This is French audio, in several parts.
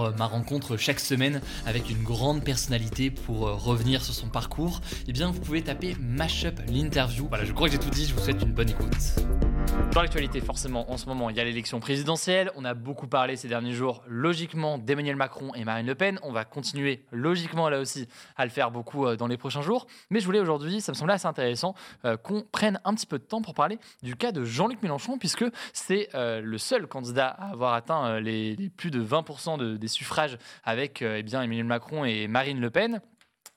euh, ma rencontre chaque semaine avec une grande personnalité pour euh, revenir sur son parcours, eh bien vous pouvez taper Mashup l'interview. Voilà, je crois que j'ai tout dit, je vous souhaite une bonne écoute. Dans l'actualité, forcément, en ce moment, il y a l'élection présidentielle. On a beaucoup parlé ces derniers jours, logiquement, d'Emmanuel Macron et Marine Le Pen. On va continuer, logiquement, là aussi, à le faire beaucoup euh, dans les prochains jours. Mais je voulais aujourd'hui, ça me semblait assez intéressant, qu'on prenne un petit peu de temps pour parler du cas de Jean-Luc Mélenchon, puisque c'est le seul candidat à avoir atteint les, plus de 20% de, des suffrages avec euh, eh bien, Emmanuel Macron et Marine Le Pen.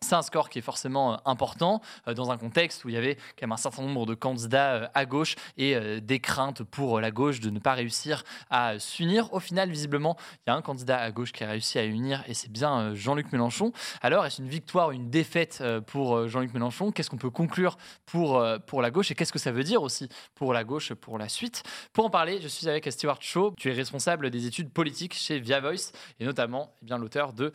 C'est un score qui est forcément euh, important euh, dans un contexte où il y avait quand même un certain nombre de candidats euh, à gauche et des craintes pour la gauche de ne pas réussir à s'unir. Au final, visiblement, il y a un candidat à gauche qui a réussi à unir et c'est bien Jean-Luc Mélenchon. Alors, est-ce une victoire ou une défaite pour Jean-Luc Mélenchon? Qu'est-ce qu'on peut conclure pour, pour la gauche et qu'est-ce que ça veut dire aussi pour la gauche pour la suite? Pour en parler, je suis avec Stewart Shaw. Tu es responsable des études politiques chez Via Voice et notamment eh l'auteur de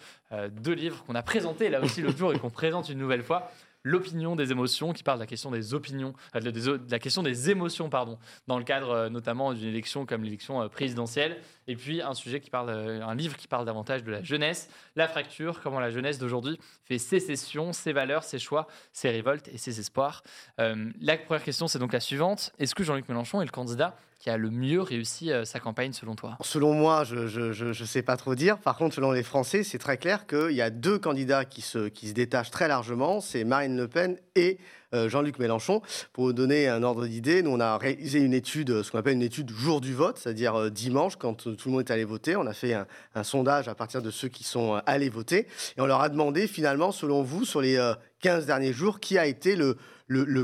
deux livres qu'on a présentés là aussi l'autre jour qu'on présente une nouvelle fois l'opinion des émotions, qui parle de la question des opinions, euh, de, la question des émotions, pardon, dans le cadre euh, notamment d'une élection comme l'élection euh, présidentielle. Et puis un sujet qui parle, un livre qui parle davantage de la jeunesse, la fracture, comment la jeunesse d'aujourd'hui fait sécession, ses valeurs, ses choix, ses révoltes et ses espoirs. la première question, c'est donc la suivante. Est-ce que Jean-Luc Mélenchon est le candidat qui a le mieux réussi sa campagne selon toi Selon moi, je ne sais pas trop dire. Par contre, selon les Français, c'est très clair qu'il y a deux candidats qui se, qui se détachent très largement. C'est Marine Le Pen et euh, Jean-Luc Mélenchon. Pour vous donner un ordre d'idée, nous, on a réalisé une étude, ce qu'on appelle une étude jour du vote, c'est-à-dire euh, dimanche, quand tout le monde est allé voter. On a fait un, sondage à partir de ceux qui sont euh, allés voter. Et on leur a demandé, finalement, selon vous, sur les 15 derniers jours, qui a été le,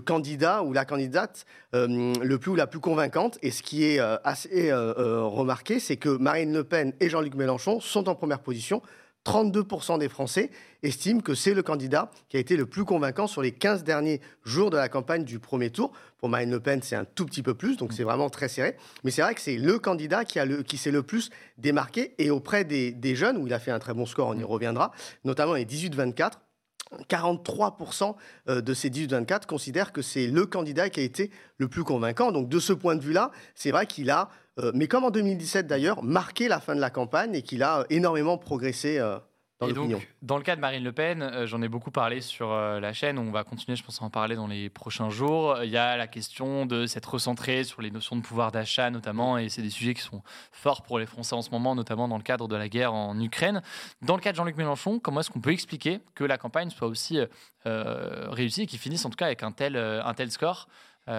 candidat ou la candidate le plus ou la plus convaincante. Et ce qui est assez remarqué, c'est que Marine Le Pen et Jean-Luc Mélenchon sont en première position 32% des Français estiment que c'est le candidat qui a été le plus convaincant sur les 15 derniers jours de la campagne du premier tour. Pour Marine Le Pen, c'est un tout petit peu plus, donc c'est vraiment très serré. Mais c'est vrai que c'est le candidat qui, a le, qui s'est le plus démarqué et auprès des, jeunes, où il a fait un très bon score, on y reviendra, notamment les 18-24. 43% euh, de ces 18-24 considèrent que c'est le candidat qui a été le plus convaincant. Donc de ce point de vue-là, c'est vrai qu'il a mais comme en 2017 d'ailleurs, marqué la fin de la campagne et qu'il a énormément progressé euh, dans l'opinion. Dans le cas de Marine Le Pen, euh, j'en ai beaucoup parlé sur la chaîne, on va continuer, je pense, à en parler dans les prochains jours. Il y a la question de s'être recentré sur les notions de pouvoir d'achat notamment, et c'est des sujets qui sont forts pour les Français en ce moment, notamment dans le cadre de la guerre en Ukraine. Dans le cas de Jean-Luc Mélenchon, comment est-ce qu'on peut expliquer que la campagne soit aussi réussie et qu'il finisse en tout cas avec un tel, un tel score?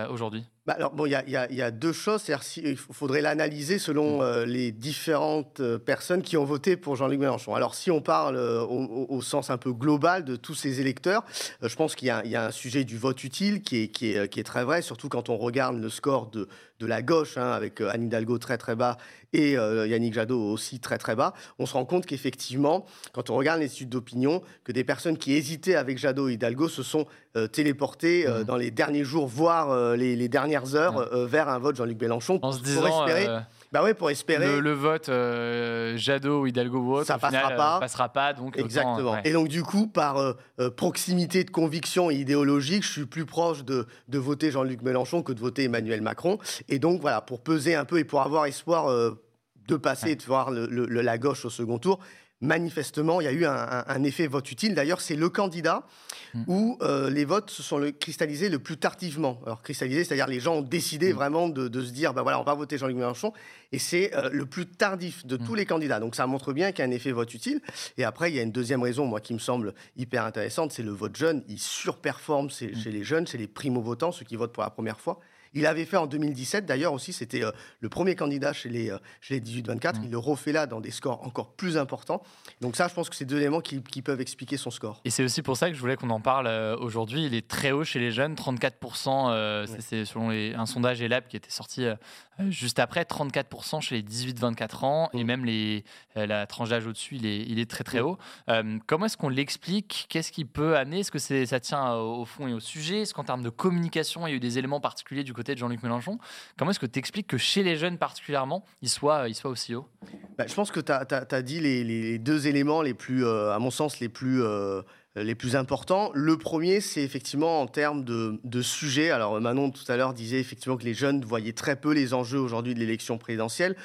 Aujourd'hui? Bah, alors, bon, il y, y a, deux choses. Il faudrait l'analyser selon mm. euh, les différentes euh, personnes qui ont voté pour Jean-Luc Mélenchon. Alors, si on parle euh, au, sens un peu global de tous ces électeurs, je pense qu'il y, a un sujet du vote utile qui est, qui, est, qui est, très vrai, surtout quand on regarde le score de, de la gauche, hein, avec Anne Hidalgo très très bas et Yannick Jadot aussi très très bas. On se rend compte qu'effectivement, quand on regarde les études d'opinion, que des personnes qui hésitaient avec Jadot et Hidalgo se sont téléportées mm. dans les derniers jours, voire les, les derniers heures euh, vers un vote Jean-Luc Mélenchon. En se disant, espérer. Euh, bah ouais, pour espérer. Le, vote euh, Jadot ou Hidalgo ou autre, ça passera pas. passera pas. Donc Exactement. Et donc du coup, par proximité de conviction et idéologique, je suis plus proche de, de voter Jean-Luc Mélenchon que de voter Emmanuel Macron. Et donc voilà, pour peser un peu et pour avoir espoir de passer et de voir le, la gauche au second tour, manifestement, il y a eu un, effet vote utile. D'ailleurs, c'est le candidat mm. où euh, les votes se sont cristallisés le plus tardivement. Alors, cristallisés, c'est-à-dire les gens ont décidé mm. vraiment de, se dire, ben voilà, on va voter Jean-Luc Mélenchon. Et c'est euh, le plus tardif de tous mm. les candidats. Donc, ça montre bien qu'il y a un effet vote utile. Et après, il y a une deuxième raison, moi, qui me semble hyper intéressante, c'est le vote jeune. Il surperforme chez les jeunes, chez les primo-votants, ceux qui votent pour la première fois. Il avait fait en 2017, d'ailleurs aussi, c'était euh, le premier candidat chez les, euh, les 18-24. Mm. Il le refait là dans des scores encore plus importants. Donc ça, je pense que c'est deux éléments qui, peuvent expliquer son score. Et c'est aussi pour ça que je voulais qu'on en parle euh, aujourd'hui. Il est très haut chez les jeunes, 34%. C'est selon un sondage ELAB qui était sorti juste après, 34% chez les 18-24 ans. Et mm. même les, la tranche d'âge au-dessus, il est, il est très très mm. haut. comment est-ce qu'on l'explique? Qu'est-ce qui peut amener? Est-ce que ça tient au fond et au sujet? Est-ce qu'en termes de communication, il y a eu des éléments particuliers du côté Jean-Luc Mélenchon. Comment est-ce que tu expliques que chez les jeunes particulièrement, il soit, il soit aussi haut bah, Je pense que tu as, dit les, deux éléments les plus, euh, à mon sens, les plus... Euh, les plus importants. Le premier, c'est effectivement en termes de, de sujet. Alors Manon tout à l'heure disait effectivement que les jeunes voyaient très peu les enjeux aujourd'hui de l'élection présidentielle.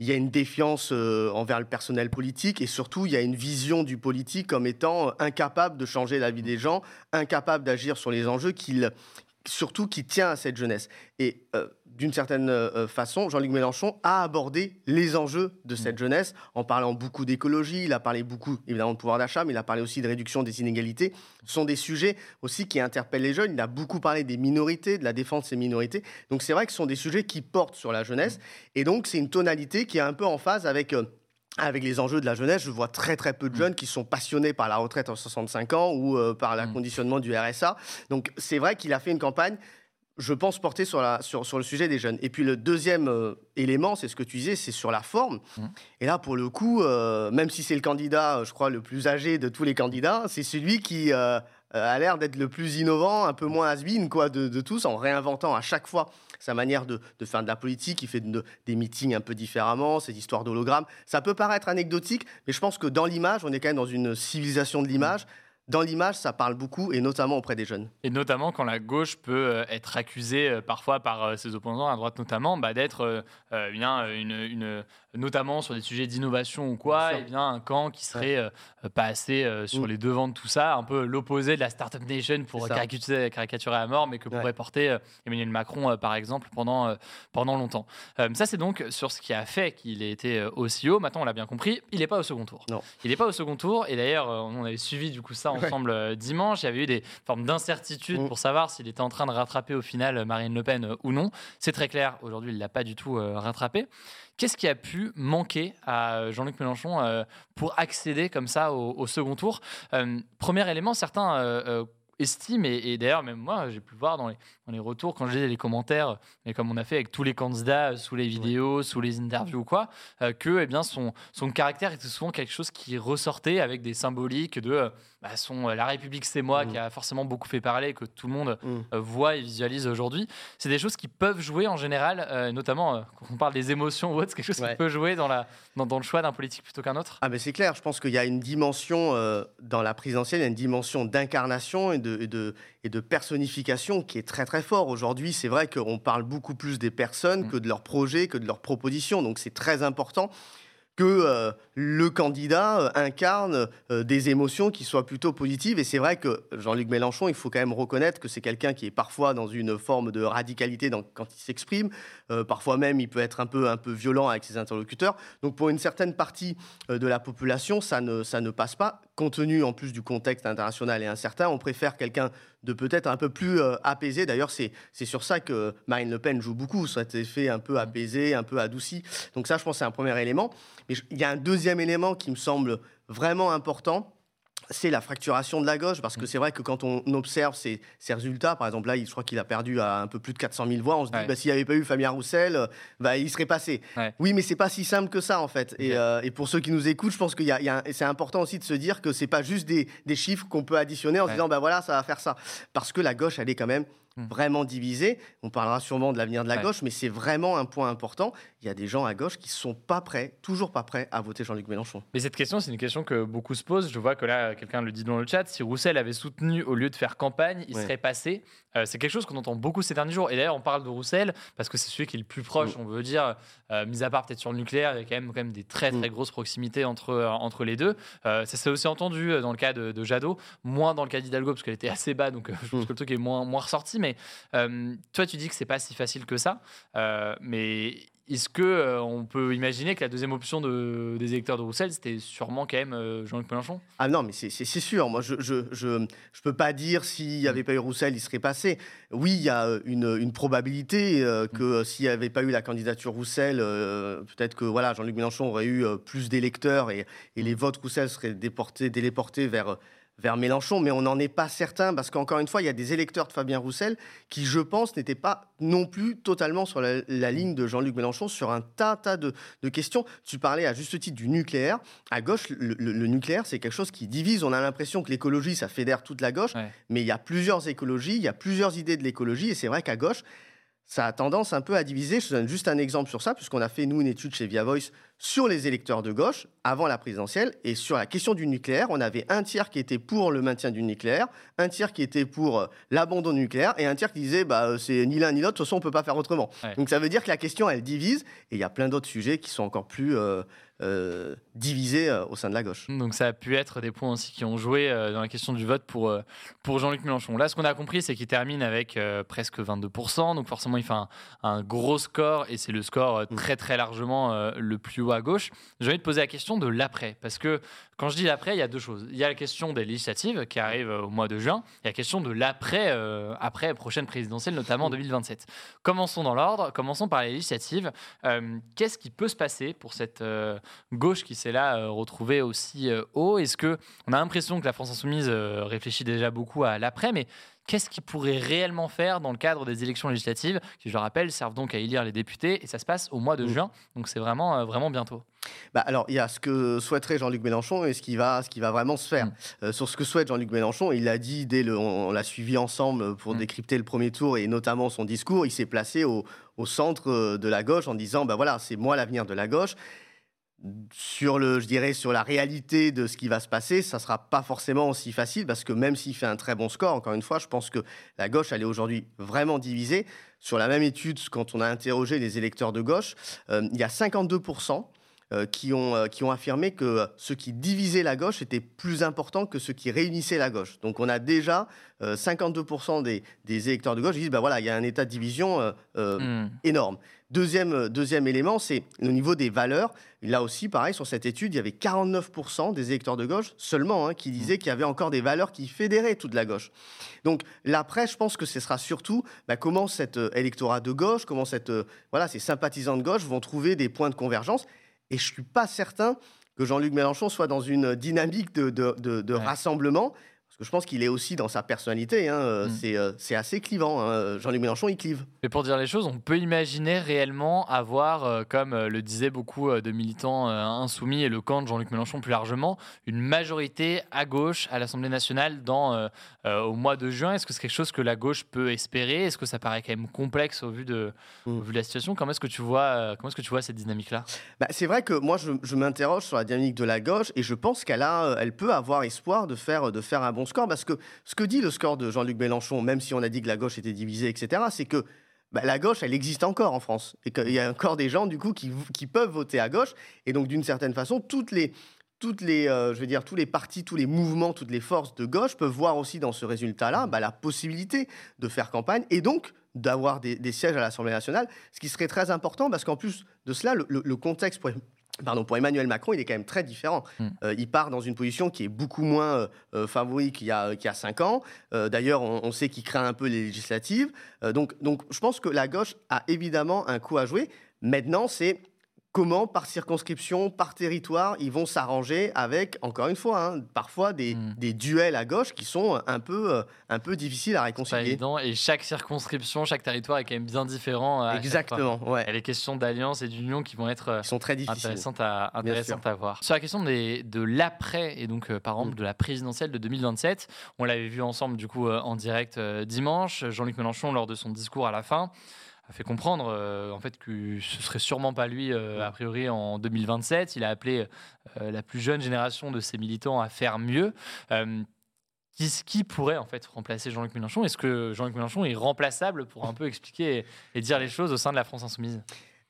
Il y a une défiance euh, envers le personnel politique et surtout il y a une vision du politique comme étant incapable de changer la vie des gens, incapable d'agir sur les enjeux qu'il surtout qui tient à cette jeunesse. Et euh, d'une certaine euh, euh, façon, Jean-Luc Mélenchon a abordé les enjeux de cette mm. jeunesse en parlant beaucoup d'écologie, il a parlé beaucoup évidemment de pouvoir d'achat, mais il a parlé aussi de réduction des inégalités. Ce sont des sujets aussi qui interpellent les jeunes. Il a beaucoup parlé des minorités, de la défense des minorités. Donc c'est vrai que ce sont des sujets qui portent sur la jeunesse. Et donc c'est une tonalité qui est un peu en phase avec avec les enjeux de la jeunesse, je vois très très peu de mm. jeunes qui sont passionnés par la retraite en 65 ans ou euh, par mm. conditionnement du RSA. Donc c'est vrai qu'il a fait une campagne, je pense, portée sur, la, sur, sur le sujet des jeunes. Et puis le deuxième euh, élément, c'est ce que tu disais, c'est sur la forme. Mm. Et là, pour le coup, euh, même si c'est le candidat, je crois, le plus âgé de tous les candidats, c'est celui qui a l'air d'être le plus innovant, un peu moins has quoi, de, de tous, en réinventant à chaque fois sa manière de, faire de la politique, il fait des meetings un peu différemment, ces histoires d'hologrammes. Ça peut paraître anecdotique, mais je pense que dans l'image, on est quand même dans une civilisation de l'image dans l'image, ça parle beaucoup, et notamment auprès des jeunes. Et notamment quand la gauche peut euh, être accusée euh, parfois par euh, ses opposants, à droite notamment, bah, d'être bien une, notamment sur des sujets d'innovation ou quoi, et eh bien un camp qui serait pas assez sur mm. les devants de tout ça, un peu l'opposé de la Startup Nation pour caricaturer, caricaturer, à mort, mais que pourrait porter Emmanuel Macron, par exemple, pendant, pendant longtemps. ça, c'est donc sur ce qui a fait qu'il ait été aussi haut. Maintenant, on l'a bien compris, il n'est pas au second tour. Non. Il n'est pas au second tour, et d'ailleurs, on avait suivi du coup ça ensemble euh, dimanche. Il y avait eu des formes d'incertitude mm. pour savoir s'il était en train de rattraper au final euh, Marine Le Pen euh, ou non. C'est très clair, aujourd'hui, il ne l'a pas du tout rattrapé. Qu'est-ce qui a pu manquer à Jean-Luc Mélenchon pour accéder comme ça au, second tour? Premier élément, certains estiment, et, d'ailleurs même moi j'ai pu le voir dans les, dans les retours quand je lisais les commentaires, et comme on a fait avec tous les candidats sous les vidéos, sous les interviews ou quoi, que eh bien, son, son caractère était souvent quelque chose qui ressortait avec des symboliques de bah, son, euh, La République, c'est moi, mm. qui a forcément beaucoup fait parler, que tout le monde mm. euh, voit et visualise aujourd'hui. C'est des choses qui peuvent jouer en général, euh, notamment quand on parle des émotions ou autre, c'est quelque chose qui peut jouer dans, la, dans, dans le choix d'un politique plutôt qu'un autre. Ah, mais c'est clair, je pense qu'il y a une dimension dans la présidentielle, il y a une dimension d'incarnation et de, et, de, et de personnification qui est très très fort. Aujourd'hui, c'est vrai qu'on parle beaucoup plus des personnes mm. que de leurs projets, que de leurs propositions, donc c'est très important que euh, le candidat euh, incarne euh, des émotions qui soient plutôt positives. Et c'est vrai que Jean-Luc Mélenchon, il faut quand même reconnaître que c'est quelqu'un qui est parfois dans une forme de radicalité quand il s'exprime. parfois même, il peut être un peu, un peu violent avec ses interlocuteurs. Donc pour une certaine partie de la population, ça ne, ça ne passe pas. Compte tenu en plus du contexte international et incertain, on préfère quelqu'un de peut-être un peu plus apaisé. D'ailleurs, c'est sur ça que Marine Le Pen joue beaucoup, cet effet un peu apaisé, un peu adouci. Donc ça, je pense, c'est un premier élément. Mais il y a un deuxième élément qui me semble vraiment important c'est la fracturation de la gauche, parce que mm. c'est vrai que quand on observe ces, résultats, par exemple là, je crois qu'il a perdu à un peu plus de 400 000 voix, on se dit, bah, s'il n'y avait pas eu Fabien Roussel, euh, bah, il serait passé. Oui, mais c'est pas si simple que ça, en fait. Euh, et, pour ceux qui nous écoutent, je pense que c'est important aussi de se dire que c'est pas juste des, chiffres qu'on peut additionner en se disant, bah voilà, ça va faire ça. Parce que la gauche, elle est quand même. Vraiment divisé. On parlera sûrement de l'avenir de la gauche, mais c'est vraiment un point important. Il y a des gens à gauche qui sont pas prêts, toujours pas prêts à voter Jean-Luc Mélenchon. Mais cette question, c'est une question que beaucoup se posent. Je vois que là, quelqu'un le dit dans le chat. Si Roussel avait soutenu au lieu de faire campagne, il serait passé. Euh, c'est quelque chose qu'on entend beaucoup ces derniers jours. Et d'ailleurs, on parle de Roussel parce que c'est celui qui est le plus proche, mmh. on veut dire, euh, mis à part peut-être sur le nucléaire, il y a quand même, quand même des très très mmh. grosses proximités entre, entre les deux. ça s'est aussi entendu dans le cas de, de Jadot, moins dans le cas d'Hidalgo parce qu'elle était assez bas, donc je pense que le truc est moins, moins ressorti. Mais toi, tu dis que c'est pas si facile que ça. mais est-ce que euh, on peut imaginer que la deuxième option de, des électeurs de Roussel, c'était sûrement quand même euh, Jean-Luc Mélenchon? Ah non, mais c'est sûr. Moi, je je, je, je, peux pas dire s'il n'y avait pas eu Roussel, il serait passé. Oui, il y a euh, une, une probabilité que mm. s'il n'y avait pas eu la candidature Roussel, peut-être que voilà, Jean-Luc Mélenchon aurait eu plus d'électeurs et, et, les votes Roussel seraient déportés, téléportés vers vers Mélenchon, mais on n'en est pas certain parce qu'encore une fois, il y a des électeurs de Fabien Roussel qui, je pense, n'étaient pas non plus totalement sur la, ligne de Jean-Luc Mélenchon sur un tas, tas de, questions. Tu parlais à juste titre du nucléaire. À gauche, le, nucléaire, c'est quelque chose qui divise. On a l'impression que l'écologie, ça fédère toute la gauche, mais il y a plusieurs écologies, il y a plusieurs idées de l'écologie, et c'est vrai qu'à gauche, ça a tendance un peu à diviser. Je te donne juste un exemple sur ça, puisqu'on a fait, nous, une étude chez Via Voice sur les électeurs de gauche avant la présidentielle. Et sur la question du nucléaire, on avait un tiers qui était pour le maintien du nucléaire, un tiers qui était pour euh, l'abandon du nucléaire, et un tiers qui disait bah, euh, c'est ni l'un ni l'autre, de toute façon, on ne peut pas faire autrement. Donc ça veut dire que la question, elle divise. Et il y a plein d'autres sujets qui sont encore plus. Euh, euh, divisé euh, au sein de la gauche. Donc ça a pu être des points aussi qui ont joué euh, dans la question du vote pour, pour Jean-Luc Mélenchon. Là, ce qu'on a compris, c'est qu'il termine avec presque 22%, donc forcément il fait un, gros score, et c'est le score mm. très très largement le plus haut à gauche. J'ai envie de poser la question de l'après, parce que quand je dis l'après, il y a deux choses. Il y a la question des législatives qui arrivent au mois de juin, et la question de l'après, après prochaine présidentielle, notamment en 2027. Commençons dans l'ordre, commençons par les législatives. Qu'est-ce qui peut se passer pour cette gauche qui s'est là euh, retrouvée aussi euh, haut. Est-ce que on a l'impression que la France insoumise euh, réfléchit déjà beaucoup à l'après, mais qu'est-ce qu'il pourrait réellement faire dans le cadre des élections législatives, qui, je le rappelle, servent donc à élire les députés, et ça se passe au mois de juin, donc c'est vraiment, vraiment bientôt. Bah alors, il y a ce que souhaiterait Jean-Luc Mélenchon et ce qui va, ce qui va vraiment se faire. Mm. sur ce que souhaite Jean-Luc Mélenchon, il l'a dit dès le, on, l'a suivi ensemble pour mm. décrypter le premier tour et notamment son discours. Il s'est placé au, au, centre de la gauche en disant, bah voilà, c'est moi l'avenir de la gauche sur le, je dirais, sur la réalité de ce qui va se passer, ça sera pas forcément aussi facile parce que même s'il fait un très bon score, encore une fois, je pense que la gauche, elle est aujourd'hui vraiment divisée. Sur la même étude, quand on a interrogé les électeurs de gauche, euh, il y a 52 euh, qui, ont, euh, qui ont affirmé que ce qui divisait la gauche était plus important que ce qui réunissait la gauche. Donc on a déjà 52% des, des, électeurs de gauche qui disent, bah voilà, il y a un état de division hmm. énorme. Deuxième, euh, deuxième élément, c'est au niveau des valeurs. Là aussi, pareil, sur cette étude, il y avait 49% des électeurs de gauche seulement hein, qui disaient qu'il y avait encore des valeurs qui fédéraient toute la gauche. Donc l'après, je pense que ce sera surtout bah, comment cet euh, électorat de gauche, comment cette, euh, voilà, ces sympathisants de gauche vont trouver des points de convergence. Et je ne suis pas certain que Jean-Luc Mélenchon soit dans une dynamique de, de, rassemblement. Parce que je pense qu'il est aussi dans sa personnalité. Hein, euh, mm. euh, c'est, assez clivant. Hein. Jean-Luc Mélenchon, il clive. Mais pour dire les choses, on peut imaginer réellement avoir, euh, comme le disaient beaucoup de militants insoumis et le camp de Jean-Luc Mélenchon plus largement, une majorité à gauche à l'Assemblée nationale dans, au mois de juin. Est-ce que c'est quelque chose que la gauche peut espérer? Est-ce que ça paraît quand même complexe au vu de, mm. vu de la situation? Comment est-ce que tu vois, comment est-ce que tu vois cette dynamique-là? Bah, C'est vrai que moi, je, je, m'interroge sur la dynamique de la gauche et je pense qu'elle a, elle peut avoir espoir de faire, de faire un bon score parce que ce que dit le score de Jean-Luc Mélenchon, même si on a dit que la gauche était divisée, etc., c'est que bah, la gauche, elle existe encore en France. Et qu'il y a encore des gens, du coup, qui, peuvent voter à gauche. Et donc, d'une certaine façon, toutes les, toutes les, euh, je veux dire, tous les partis, tous les mouvements, toutes les forces de gauche peuvent voir aussi dans ce résultat-là bah, la possibilité de faire campagne et donc d'avoir des, sièges à l'Assemblée nationale, ce qui serait très important parce qu'en plus de cela, le, le contexte pour, Pardon, pour Emmanuel Macron, il est quand même très différent. Hmm. Euh, il part dans une position qui est beaucoup moins euh, euh, favori qu'il y, a, qu'il y a cinq ans. D'ailleurs, on, sait qu'il craint un peu les législatives. donc, donc, je pense que la gauche a évidemment un coup à jouer. Maintenant, c'est comment, par circonscription, par territoire, ils vont s'arranger avec, encore une fois, hein, parfois des, Mm. des duels à gauche qui sont un peu, euh, un peu difficiles à Pas réconcilier. évident. Et chaque circonscription, chaque territoire est quand même bien différent. euh. Exactement, ouais. A les questions d'alliance et d'union qui vont être euh, Ils sont très difficiles. intéressantes à, intéressantes sûr. à voir. Sur la question des, de l'après, et donc euh, par exemple Mm. de la présidentielle de 2027, on l'avait vu ensemble du coup euh, en direct euh, dimanche. Jean-Luc Mélenchon, lors de son discours à la fin, a fait comprendre euh, en fait que ce serait sûrement pas lui euh, a priori en 2027. Il a appelé euh, la plus jeune génération de ses militants à faire mieux. Qui, qui pourrait en fait remplacer Jean-Luc Mélenchon? Est-ce que Jean-Luc Mélenchon est remplaçable pour un peu expliquer et, et dire les choses au sein de la France insoumise?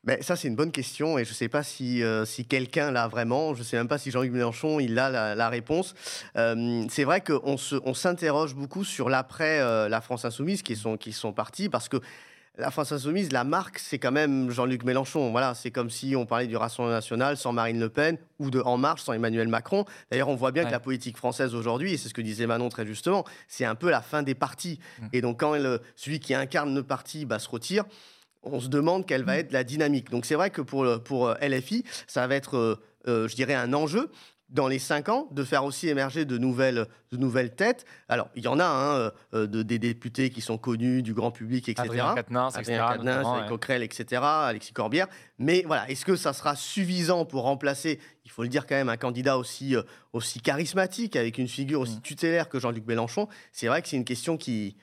Ben, ça, c'est une bonne question et je ne sais pas si, euh, si quelqu'un l'a vraiment. Je ne sais même pas si Jean-Luc Mélenchon il a la, la réponse. Euh, c'est vrai qu'on se- on s'interroge beaucoup sur l'après euh, la France Insoumise qui sont, qui sont partis parce que la France Insoumise, la marque, c'est quand même Jean-Luc Mélenchon. Voilà, c'est comme si on parlait du Rassemblement national sans Marine Le Pen ou de En Marche sans Emmanuel Macron. D'ailleurs, on voit bien Ouais. que la politique française aujourd'hui, et c'est ce que disait Manon très justement, c'est un peu la fin des partis. Mm. Et donc, quand elle- celui qui incarne le parti bah, se retire, on se demande quelle va être la dynamique. Donc c'est vrai que pour, pour euh, LFI, ça va être, euh, euh, je dirais, un enjeu dans les cinq ans de faire aussi émerger de nouvelles, de nouvelles têtes. Alors, il y en a hein, euh, de, des députés qui sont connus du grand public, etc. Adrien Quatennens, etc. Adrien ouais. Coquerel, etc., Alexis Corbière. Mais voilà, est-ce que ça sera suffisant pour remplacer, il faut le dire quand même, un candidat aussi, euh, aussi charismatique, avec une figure aussi Mm. tutélaire que Jean-Luc Mélenchon? C'est vrai que c'est une question qui,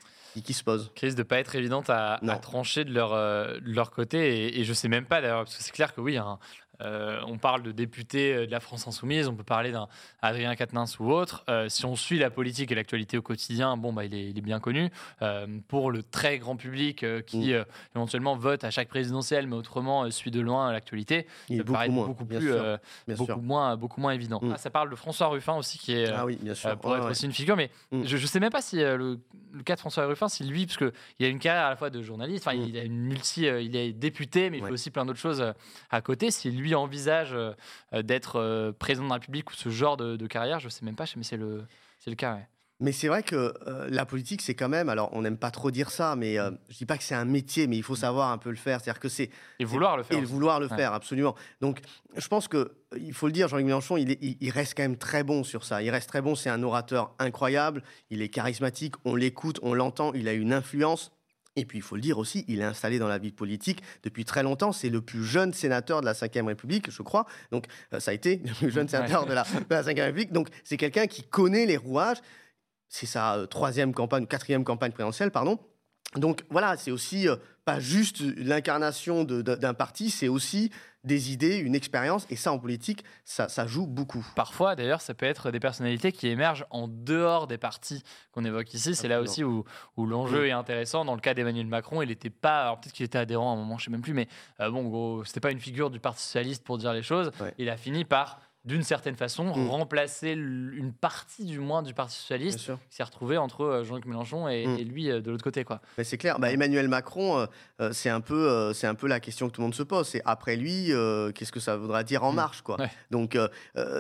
qui, se pose. crise de pas être évidente à, trancher de leur, euh, de leur côté. Et, et je sais même pas d'ailleurs, parce que c'est clair que oui, hein, euh, on parle de députés euh, de la France Insoumise, on peut parler d'un Adrien Quatennens ou autre. Euh, si on suit la politique et l'actualité au quotidien, bon, bah, il, est, il est bien connu. Euh, pour le très grand public qui Mm. éventuellement vote à chaque présidentielle, mais autrement suit de loin l'actualité, Il ça paraître beaucoup moins, beaucoup plus, beaucoup moins, beaucoup moins évident. Mm. Ah, ça parle de François Ruffin aussi, qui est Ah oui, bien sûr. pour être ouais. aussi une figure. Mais Mm. je ne sais même pas si le, le cas de François Ruffin, si lui, parce qu'il a une carrière à la fois de journaliste, il a une multi, il est député, mais il Ouais. fait aussi plein d'autres choses à côté. Si lui envisage euh, euh, d'être euh, président de la République ou ce genre de, de carrière, je ne sais même pas, mais c'est le, c'est le cas. ouais. Mais c'est vrai que euh, la politique, c'est quand même, alors on n'aime pas trop dire ça, mais euh, je dis pas que c'est un métier, mais il faut savoir un peu le faire. C'est-à-dire que c'est Et vouloir le faire. et vouloir le Ouais. faire, absolument. Donc, je pense que il faut le dire, Jean-Luc Mélenchon, il, est- il- il reste quand même très bon sur ça. Il reste très bon. C'est un orateur incroyable. Il est charismatique. On l'écoute, on l'entend. Il a une influence. Et puis, il faut le dire aussi, il est installé dans la vie politique depuis très longtemps. C'est le plus jeune sénateur de la Ve République, je crois. Donc, euh, ça a été le plus jeune sénateur de la, de Ve République. Donc, c'est quelqu'un qui connaît les rouages. C'est sa euh, troisième campagne, quatrième campagne présidentielle, pardon. Donc voilà, c'est aussi euh, pas juste l'incarnation d'un parti, c'est aussi des idées, une expérience, et ça en politique, ça, ça joue beaucoup. Parfois, d'ailleurs, ça peut être des personnalités qui émergent en dehors des partis qu'on évoque ici. C'est là aussi où, où l'enjeu est intéressant. Dans le cas d'Emmanuel Macron, il n'était pas. Alors peut-être qu'il était adhérent à un moment, je sais même plus, mais euh, bon, gros, c'était pas une figure du Parti socialiste pour dire les choses. Ouais. Il a fini par, d'une certaine façon, Mm. remplacer une partie du moins du Parti socialiste qui s'est retrouvé entre euh, Jean-Luc Mélenchon et, Mm. et lui euh, de l'autre côté, quoi. Mais c'est clair. Bah, Emmanuel Macron, euh, c'est un peu, euh, c'est un peu la question que tout le monde se pose. C'est après lui, euh, qu'est-ce que ça voudra dire en Mm. marche, quoi. Ouais. Donc,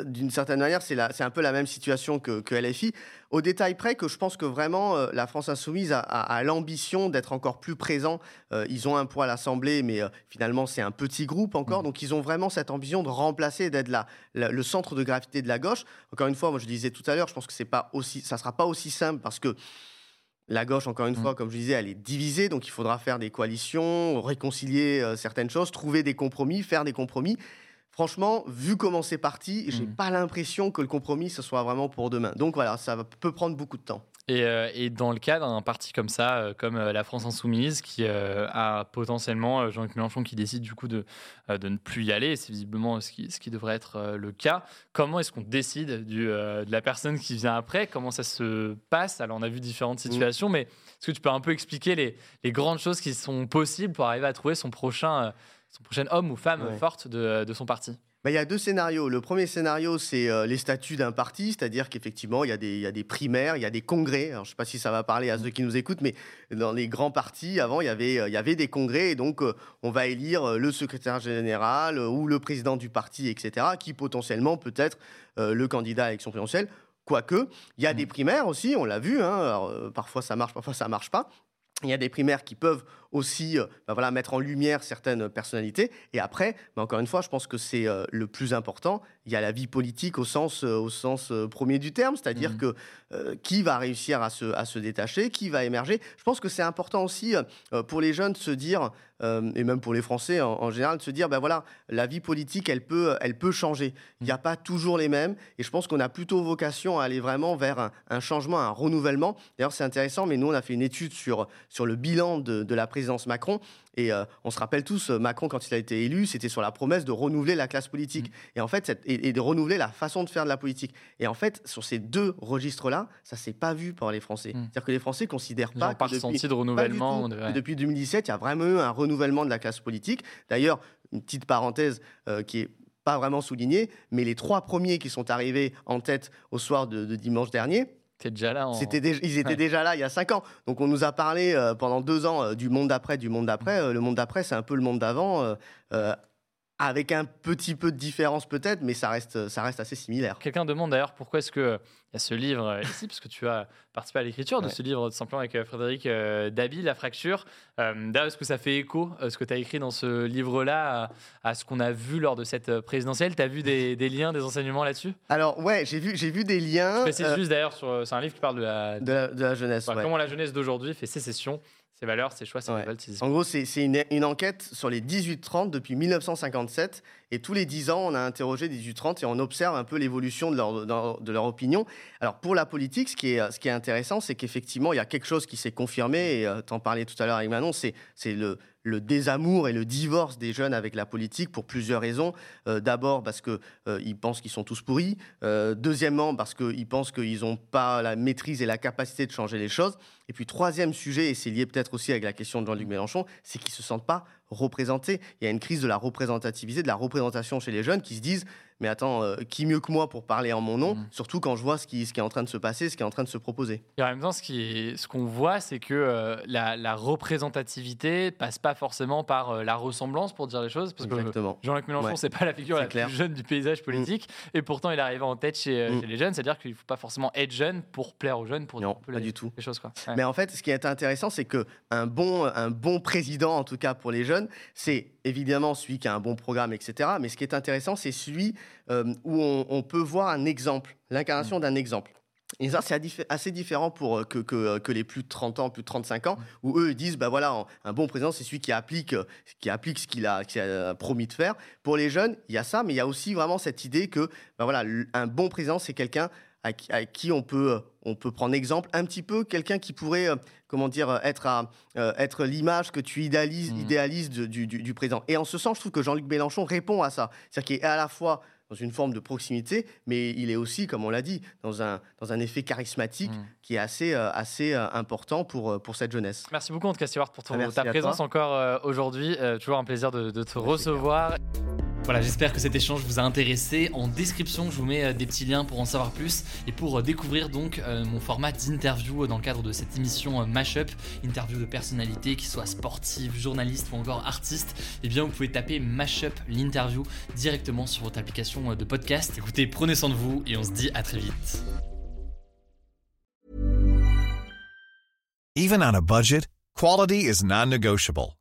d'une certaine manière, c'est la- c'est un peu la même situation que, que LFI. Au détail près, que je pense que vraiment euh, la France insoumise a, a- a l'ambition d'être encore plus présent. Euh, ils ont un poids à l'Assemblée, mais euh, finalement c'est un petit groupe encore. Mm. Donc, ils ont vraiment cette ambition de remplacer, d'être la- la- le centre de gravité de la gauche. Encore une fois, moi je disais tout à l'heure, je pense que c'est pas aussi, ça sera pas aussi simple parce que la gauche, encore une Mm. fois, comme je disais, elle est divisée, donc il faudra faire des coalitions, réconcilier euh, certaines choses, trouver des compromis, faire des compromis. Franchement, vu comment c'est parti, j'ai Mm. pas l'impression que le compromis ce soit vraiment pour demain. Donc voilà, ça peut prendre beaucoup de temps. Et, euh, et dans le cas d'un parti comme ça, euh, comme euh, la France Insoumise, qui a potentiellement Jean-Luc Mélenchon qui décide du coup de, de ne plus y aller, c'est visiblement ce qui, ce qui devrait être le cas. Comment est-ce qu'on décide du, de la personne qui vient après? Comment ça se passe? Alors on a vu différentes situations, mais est-ce que tu peux un peu expliquer les, les grandes choses qui sont possibles pour arriver à trouver son prochain, son prochain homme ou femme Ouais. forte de, de son parti Bah, Il y a deux scénarios. Le premier scénario, c'est euh, les statuts d'un parti, c'est-à-dire qu'effectivement, il y, a des- il y a des primaires, il y a des congrès. Alors, je ne sais pas si ça va parler à ceux qui nous écoutent, mais dans les grands partis, avant, il y avait, il y avait des congrès, et donc euh, on va élire euh, le secrétaire général ou le président du parti, etc., qui potentiellement peut être euh, le candidat à l'élection présidentielle. Quoique, il y a des primaires aussi, on l'a vu, hein, alors, parfois ça marche, parfois ça marche pas. Il y a des primaires qui peuvent aussi bah voilà, mettre en lumière certaines personnalités. Et après, bah encore une fois, je pense que c'est le plus important. Il y a la vie politique au sens, au sens premier du terme, c'est-à-dire mmh. que qui va réussir à se, à se détacher, qui va émerger. Je pense que c'est important aussi pour les jeunes de se dire, et même pour les Français en, général, de se dire, ben voilà, la vie politique, elle peut, elle peut changer. Il n'y a pas toujours les mêmes. Et je pense qu'on a plutôt vocation à aller vraiment vers un, changement, un renouvellement. D'ailleurs, c'est intéressant, mais nous, on a fait une étude sur, sur le bilan de, de la présidence Macron. Et euh, on se rappelle tous, euh, Macron, quand il a été élu, c'était sur la promesse de renouveler la classe politique. Mmh. Et en fait, et, de renouveler la façon de faire de la politique. Et en fait, sur ces deux registres-là, ça s'est pas vu par les Français. Mmh. C'est-à-dire que les Français considèrent pas. que depuis, de renouvellement. Depuis 2017, il y a vraiment eu un renouvellement de la classe politique. D'ailleurs, une petite parenthèse euh, qui est pas vraiment soulignée, mais les trois premiers qui sont arrivés en tête au soir de dimanche dernier, déjà là. ils étaient déjà là il y a cinq ans. Donc on nous a parlé euh, pendant deux ans euh, du monde d'après, du monde d'après. Euh, le monde d'après, c'est un peu le monde d'avant avec un petit peu de différence peut-être, mais ça reste, ça reste assez similaire. Quelqu'un demande d'ailleurs pourquoi est-ce qu'il y a ce livre ici, parce que tu as participé à l'écriture de ce livre tout simplement avec Frédéric Dabi, La fracture. d'ailleurs, est-ce que ça fait écho, ce que tu as écrit dans ce livre-là, à, ce qu'on a vu lors de cette présidentielle? Tu as vu des, liens, des enseignements là-dessus? Alors ouais, j'ai vu, j'ai vu des liens. C'est juste d'ailleurs, c'est un livre qui parle de la, de la, jeunesse. Comment la jeunesse d'aujourd'hui fait sécession ses valeurs, ses choix, ses ouais. En gros, c'est une, une, enquête sur les 18-30 depuis 1957. Et tous les 10 ans, on a interrogé des 18-30 et on observe un peu l'évolution de leur, de, leur opinion. Alors, pour la politique, ce qui est, ce qui est intéressant, c'est qu'effectivement, il y a quelque chose qui s'est confirmé. Et euh, tu en parlais tout à l'heure avec Manon, c'est le, le désamour et le divorce des jeunes avec la politique pour plusieurs raisons. Euh, d'abord parce qu'ils euh, pensent qu'ils sont tous pourris. Euh, deuxièmement parce qu'ils pensent qu'ils n'ont pas la maîtrise et la capacité de changer les choses. Et puis troisième sujet, et c'est lié peut-être aussi avec la question de Jean-Luc Mélenchon, c'est qu'ils ne se sentent pas représentés. Il y a une crise de la représentativité, de la représentation chez les jeunes qui se disent mais attends, euh, qui mieux que moi pour parler en mon nom, mm. surtout quand je vois ce qui, ce qui est en train de se passer, ce qui est en train de se proposer. Et en même temps, ce qu'on ce qu'on voit, c'est que euh, la, la, représentativité passe pas forcément par euh, la ressemblance, pour dire les choses. Parce Exactement. que Jean-Luc Mélenchon, c'est pas la figure la plus jeune du paysage politique, mm. et pourtant il arrive en tête chez, mm. chez les jeunes. C'est-à-dire qu'il ne faut pas forcément être jeune pour plaire aux jeunes, pour non, pas les, du tout. les choses. Quoi. Mais en fait, ce qui est intéressant, c'est qu'un bon, un bon président, en tout cas pour les jeunes, c'est évidemment celui qui a un bon programme, etc. Mais ce qui est intéressant, c'est celui euh, où on, peut voir un exemple, l'incarnation mm. d'un exemple. Et ça, c'est assez différent pour euh, que, que, que, les plus de 30 ans, plus de 35 ans, mm. où eux ils disent, bah voilà, un bon président, c'est celui qui applique, qui applique ce qu'il a, a, promis de faire. Pour les jeunes, il y a ça, mais il y a aussi vraiment cette idée que, bah voilà, un bon président, c'est quelqu'un à, qui on peut, on peut prendre exemple, un petit peu quelqu'un qui pourrait, euh, comment dire, être, à, euh, être l'image que tu idéalises, mmh. idéalises du, du, président. Et en ce sens, je trouve que Jean-Luc Mélenchon répond à ça. C'est-à-dire qu'il est à la fois dans une forme de proximité, mais il est aussi, comme on l'a dit, dans un, dans un effet charismatique mmh. qui est assez, euh, assez important pour, pour cette jeunesse. Merci beaucoup, en tout cas, Stewart, pour ta présence encore aujourd'hui. toujours un plaisir de, de te recevoir. Voilà, j'espère que cet échange vous a intéressé. En description, je vous mets euh, des petits liens pour en savoir plus et pour euh, découvrir donc euh, mon format d'interview dans le cadre de cette émission Mashup, interview de personnalités, qui soient sportives, journalistes ou encore artistes. Eh bien, vous pouvez taper Mashup l'interview directement sur votre application de podcast. Écoutez, prenez soin de vous et on se dit à très vite. Even on a budget, quality is non-negotiable.